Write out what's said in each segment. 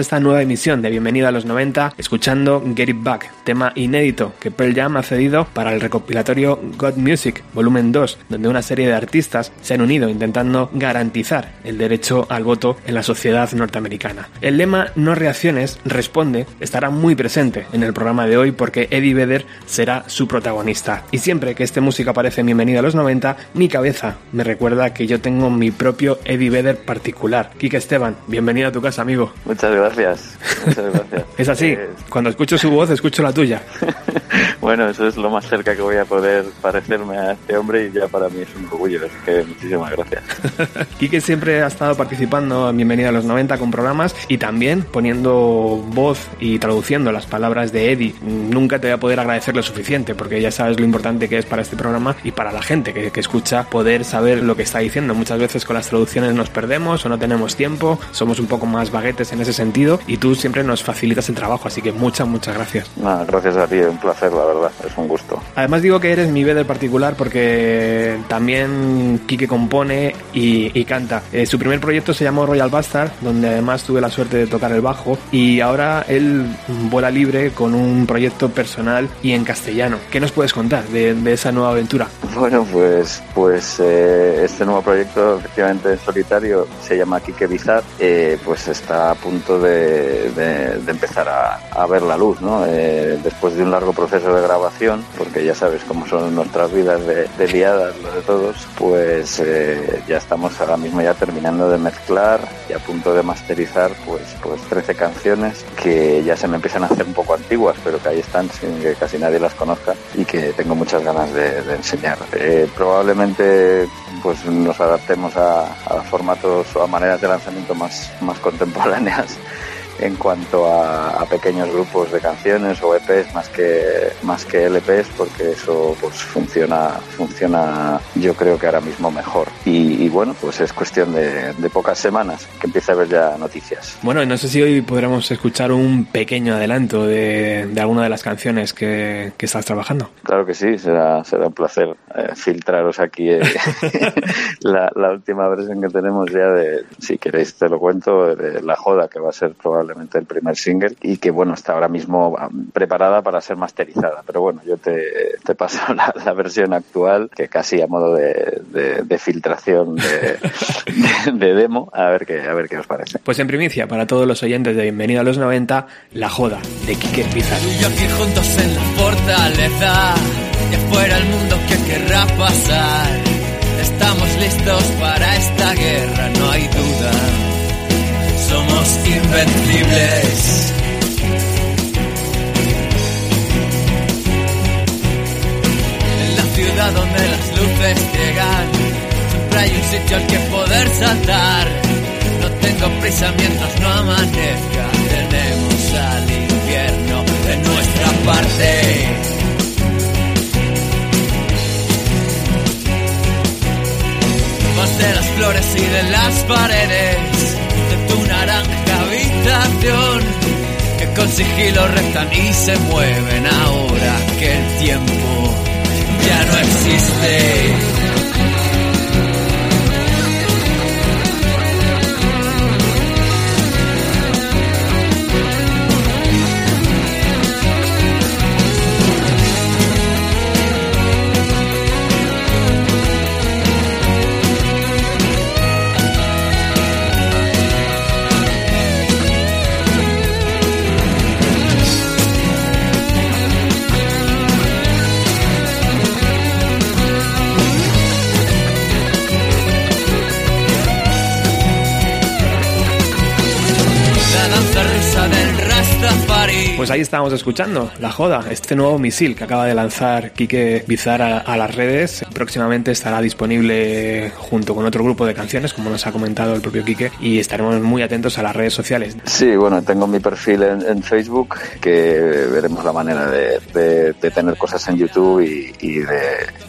esta nueva emisión de Bienvenido a los 90 escuchando Get It Back, tema inédito que Pearl Jam ha cedido para el recopilatorio God Music Volumen 2, donde una serie de artistas se han unido intentando garantizar el derecho al voto en la sociedad norteamericana. El lema No reacciones, responde, estará muy presente en el programa de hoy porque Eddie Vedder será su protagonista. Y siempre que este música aparece en Bienvenido a los 90, mi cabeza me recuerda que yo tengo mi propio Eddie Vedder particular. Kike Esteban, bienvenido a tu casa, amigo. Muchas gracias gracias. es así, eh, cuando escucho su voz, escucho la tuya. bueno, eso es lo más cerca que voy a poder parecerme a este hombre y ya para mí es un orgullo, así que muchísimas gracias. Quique siempre ha estado participando en Bienvenida a los 90 con programas y también poniendo voz y traduciendo las palabras de Eddie. Nunca te voy a poder agradecer lo suficiente porque ya sabes lo importante que es para este programa y para la gente que, que escucha poder saber lo que está diciendo. Muchas veces con las traducciones nos perdemos o no tenemos tiempo, somos un poco más baguetes en ese sentido y tú siempre nos facilitas el trabajo, así que muchas, muchas gracias. gracias a ti, un placer, la verdad, es un gusto. Además digo que eres mi del particular porque también Kike compone y, canta. Eh, su primer proyecto se llamó Royal Bastard, donde además tuve la suerte de tocar el bajo y ahora él vuela libre con un proyecto personal y en castellano. ¿Qué nos puedes contar de, esa nueva aventura? Bueno, pues, pues eh, este nuevo proyecto efectivamente solitario se llama Kike Bizar, eh, pues está a punto de, empezar a, ver la luz, ¿no? Eh, después de un largo proceso de grabación, porque ya sabes cómo son nuestras vidas de, liadas, lo de todos, pues eh, ya estamos ahora mismo ya terminando de mezclar y a punto de masterizar pues, pues 13 canciones que ya se me empiezan a hacer un poco antiguas, pero que ahí están sin que casi nadie las conozca y que tengo muchas ganas de, enseñar. Eh, probablemente pues nos adaptemos a, a, formatos o a maneras de lanzamiento más, más contemporáneas podcast. En cuanto a, pequeños grupos de canciones o EPs más que más que LPs porque eso pues funciona funciona yo creo que ahora mismo mejor. Y, bueno pues es cuestión de, pocas semanas que empiece a haber ya noticias. Bueno no sé si hoy podremos escuchar un pequeño adelanto de, de alguna de las canciones que, que, estás trabajando. Claro que sí será será un placer eh, filtraros aquí eh, la, la, última versión que tenemos ya de si queréis te lo cuento de la joda que va a ser probablemente el primer single y que bueno está ahora mismo ah, preparada para ser masterizada. Pero bueno yo te, te paso la, versión actual que casi a modo de, de, filtración de, de, demo a ver qué a ver qué os parece. Pues en primicia para todos los oyentes de Bienvenido a los 90 La Joda de Kike Pizarro. Y yo aquí juntos en la fortaleza y afuera el mundo que querrá pasar. Estamos listos para esta guerra no hay duda invencibles. En la ciudad donde las luces llegan, siempre hay un sitio al que poder saltar. No tengo prisa mientras no amanezca, tenemos al infierno de nuestra parte. Más de las flores y de las paredes que con sigilo restan y se mueven ahora que el tiempo ya no existe. Pues ahí estábamos escuchando La Joda, este nuevo misil que acaba de lanzar Quique Bizar a, a las redes. Próximamente estará disponible junto con otro grupo de canciones, como nos ha comentado el propio Quique, y estaremos muy atentos a las redes sociales. Sí, bueno, tengo mi perfil en, en Facebook, que veremos la manera de, de, de tener cosas en YouTube y, y, de,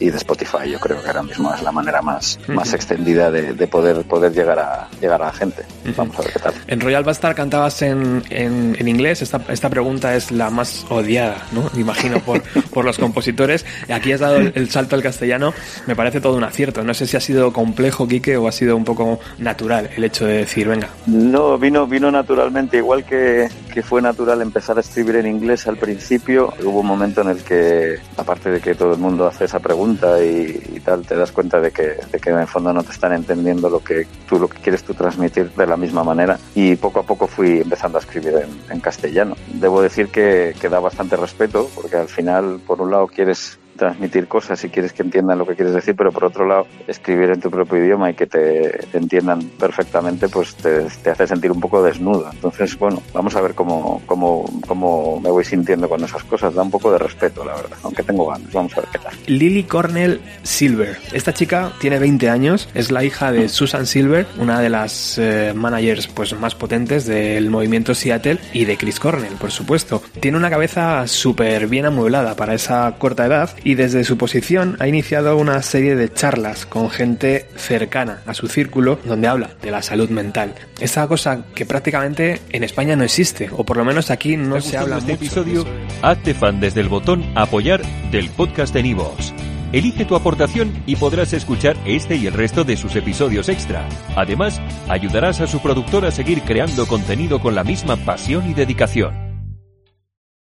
y de Spotify. Yo creo que ahora mismo es la manera más, más extendida de, de poder, poder llegar, a, llegar a la gente. Vamos a ver qué tal. En Royal Bastard cantabas en, en, en inglés. Esta, esta pregunta es la más odiada, ¿no? Imagino por, por los compositores. Aquí has dado el, el, salto al castellano. Me parece todo un acierto. No sé si ha sido complejo, Quique, o ha sido un poco natural el hecho de decir, venga. No, vino, vino naturalmente, igual que, que fue natural empezar a escribir en inglés al principio. Hubo un momento en el que, aparte de que todo el mundo hace esa pregunta y, y tal, te das cuenta de que, de que en el fondo no te están entendiendo lo que tú, lo que quieres tú transmitir de la misma manera. Y poco a poco fui empezando a escribir en, en castellano. Debo decir que, da bastante respeto, porque al final, por un lado, quieres transmitir cosas y quieres que entiendan lo que quieres decir, pero por otro lado, escribir en tu propio idioma y que te, te entiendan perfectamente, pues te, te, hace sentir un poco desnudo. Entonces, bueno, vamos a ver cómo, cómo, cómo me voy sintiendo con esas cosas. Da un poco de respeto, la verdad, aunque tengo ganas. Vamos a ver qué tal. Lily Cornell Silver. Esta chica tiene 20 años, es la hija de Susan Silver, una de las eh, managers pues, más potentes del movimiento Seattle y de Chris Cornell, por supuesto. Tiene una cabeza súper bien amueblada para esa corta edad y desde su posición ha iniciado una serie de charlas con gente cercana a su círculo donde habla de la salud mental. Esa cosa que prácticamente en España no existe, o por lo menos aquí no se habla este mucho. episodio? Hazte fan desde el botón apoyar del podcast de Nivos. Elige tu aportación y podrás escuchar este y el resto de sus episodios extra. Además, ayudarás a su productor a seguir creando contenido con la misma pasión y dedicación.